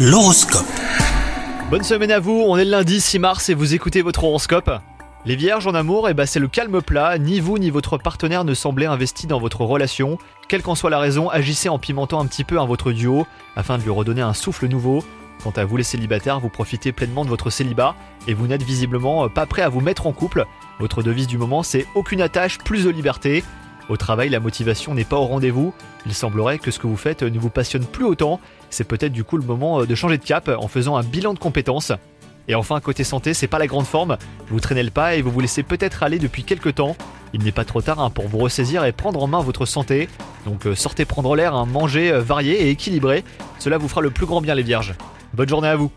L'horoscope. Bonne semaine à vous, on est le lundi 6 mars et vous écoutez votre horoscope. Les vierges en amour, eh ben c'est le calme plat, ni vous ni votre partenaire ne semblez investi dans votre relation. Quelle qu'en soit la raison, agissez en pimentant un petit peu un votre duo afin de lui redonner un souffle nouveau. Quant à vous les célibataires, vous profitez pleinement de votre célibat et vous n'êtes visiblement pas prêt à vous mettre en couple. Votre devise du moment c'est aucune attache, plus de liberté. Au travail, la motivation n'est pas au rendez-vous. Il semblerait que ce que vous faites ne vous passionne plus autant. C'est peut-être du coup le moment euh, de changer de cap en faisant un bilan de compétences. Et enfin, côté santé, c'est pas la grande forme. Vous traînez le pas et vous vous laissez peut-être aller depuis quelques temps. Il n'est pas trop tard hein, pour vous ressaisir et prendre en main votre santé. Donc euh, sortez prendre l'air, hein, mangez euh, varié et équilibré. Cela vous fera le plus grand bien les vierges. Bonne journée à vous